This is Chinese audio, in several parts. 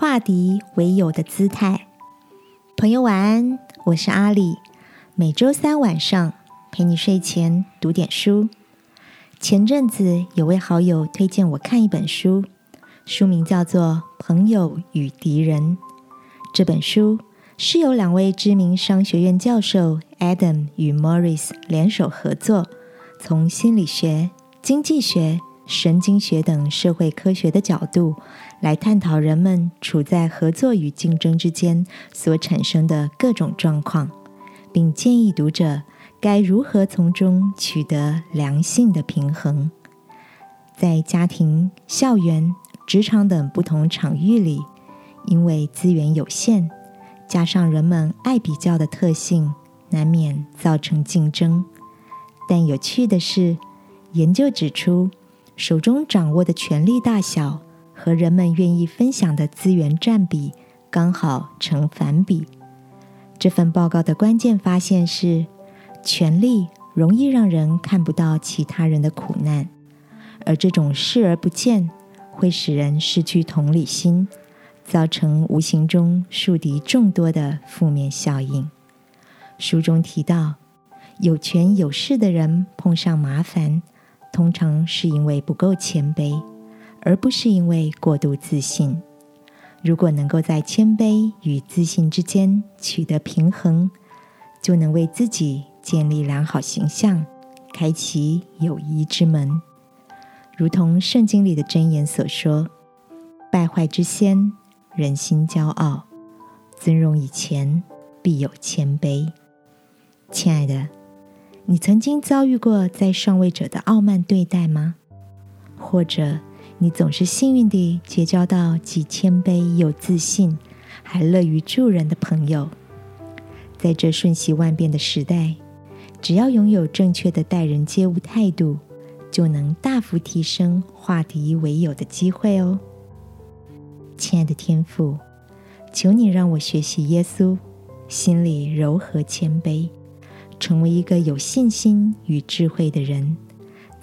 化敌为友的姿态。朋友晚安，我是阿里。每周三晚上陪你睡前读点书。前阵子有位好友推荐我看一本书，书名叫做《朋友与敌人》。这本书是由两位知名商学院教授 Adam 与 Morris 联手合作，从心理学、经济学、神经学等社会科学的角度来探讨人们处在合作与竞争之间所产生的各种状况，并建议读者。该如何从中取得良性的平衡？在家庭、校园、职场等不同场域里，因为资源有限，加上人们爱比较的特性，难免造成竞争。但有趣的是，研究指出，手中掌握的权力大小和人们愿意分享的资源占比刚好成反比。这份报告的关键发现是。权力容易让人看不到其他人的苦难，而这种视而不见会使人失去同理心，造成无形中树敌众多的负面效应。书中提到，有权有势的人碰上麻烦，通常是因为不够谦卑，而不是因为过度自信。如果能够在谦卑与自信之间取得平衡，就能为自己。建立良好形象，开启友谊之门，如同圣经里的箴言所说：“败坏之先，人心骄傲；尊荣以前，必有谦卑。”亲爱的，你曾经遭遇过在上位者的傲慢对待吗？或者你总是幸运地结交到既谦卑又自信，还乐于助人的朋友？在这瞬息万变的时代。只要拥有正确的待人接物态度，就能大幅提升化敌为友的机会哦。亲爱的天父，求你让我学习耶稣，心里柔和谦卑，成为一个有信心与智慧的人，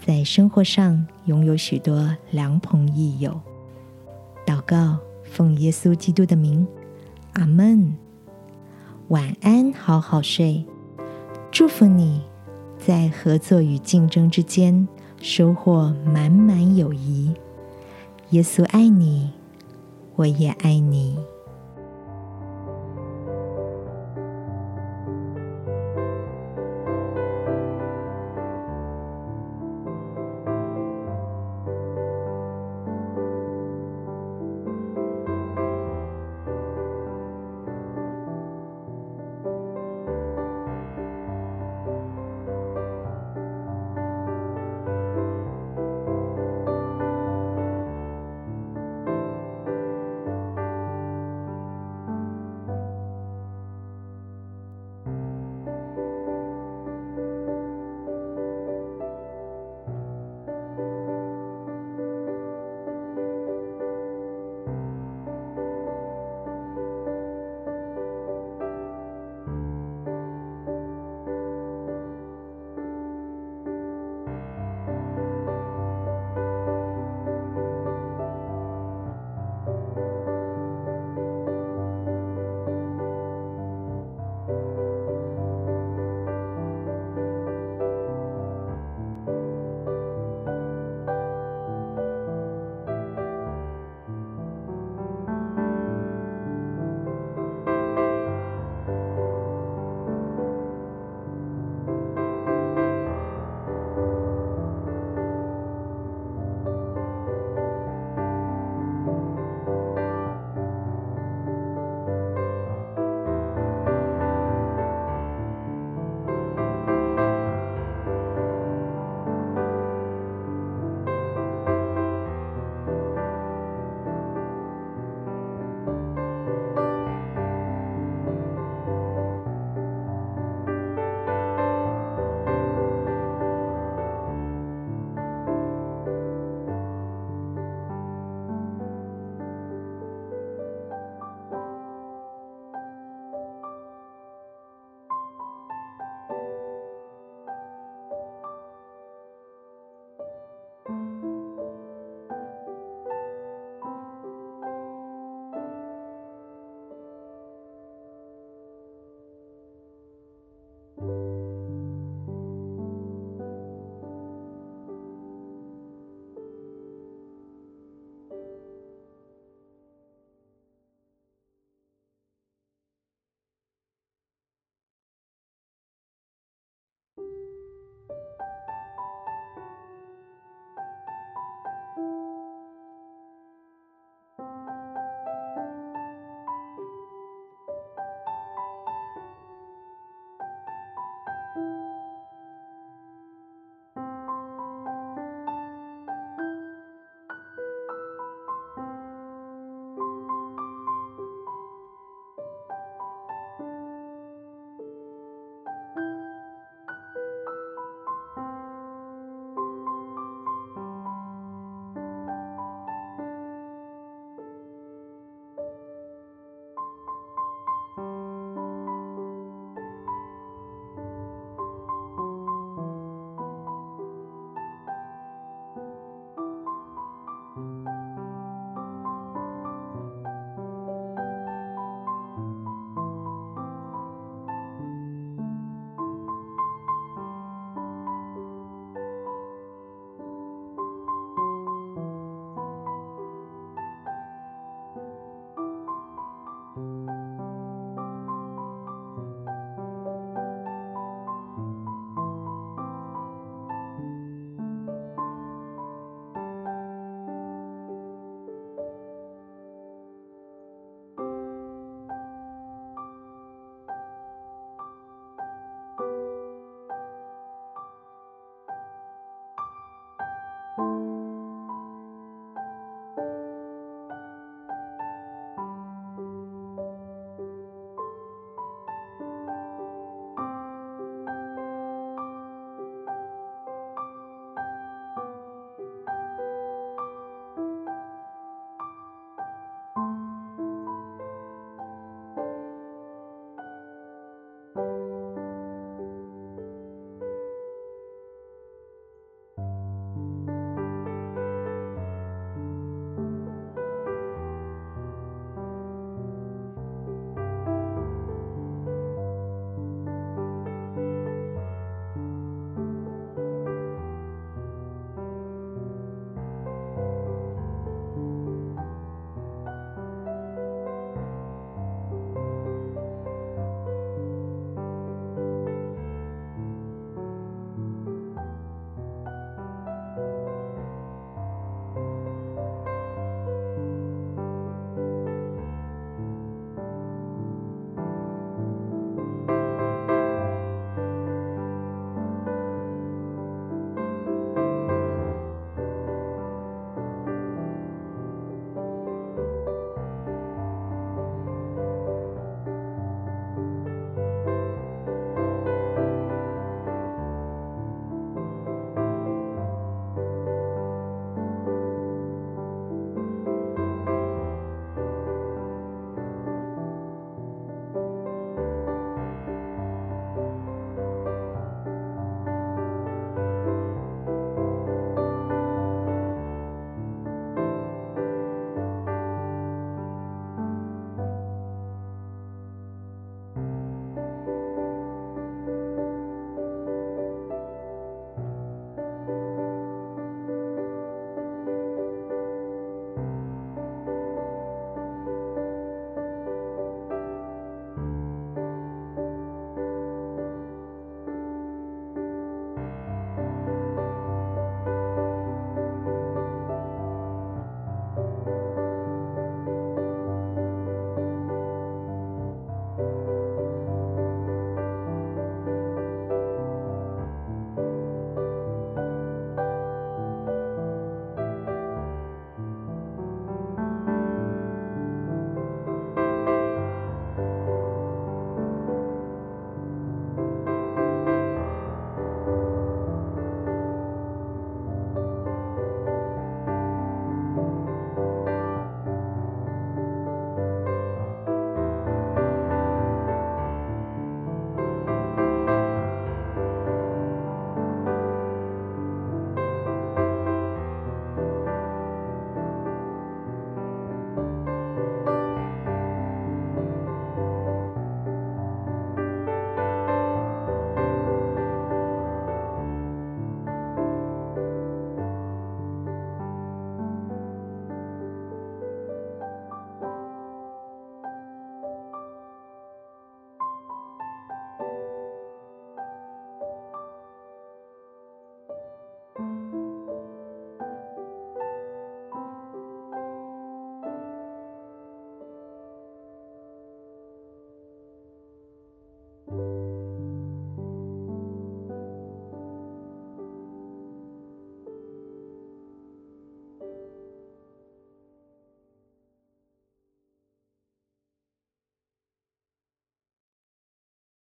在生活上拥有许多良朋益友。祷告，奉耶稣基督的名，阿门。晚安，好好睡。祝福你，在合作与竞争之间收获满满友谊。耶稣爱你，我也爱你。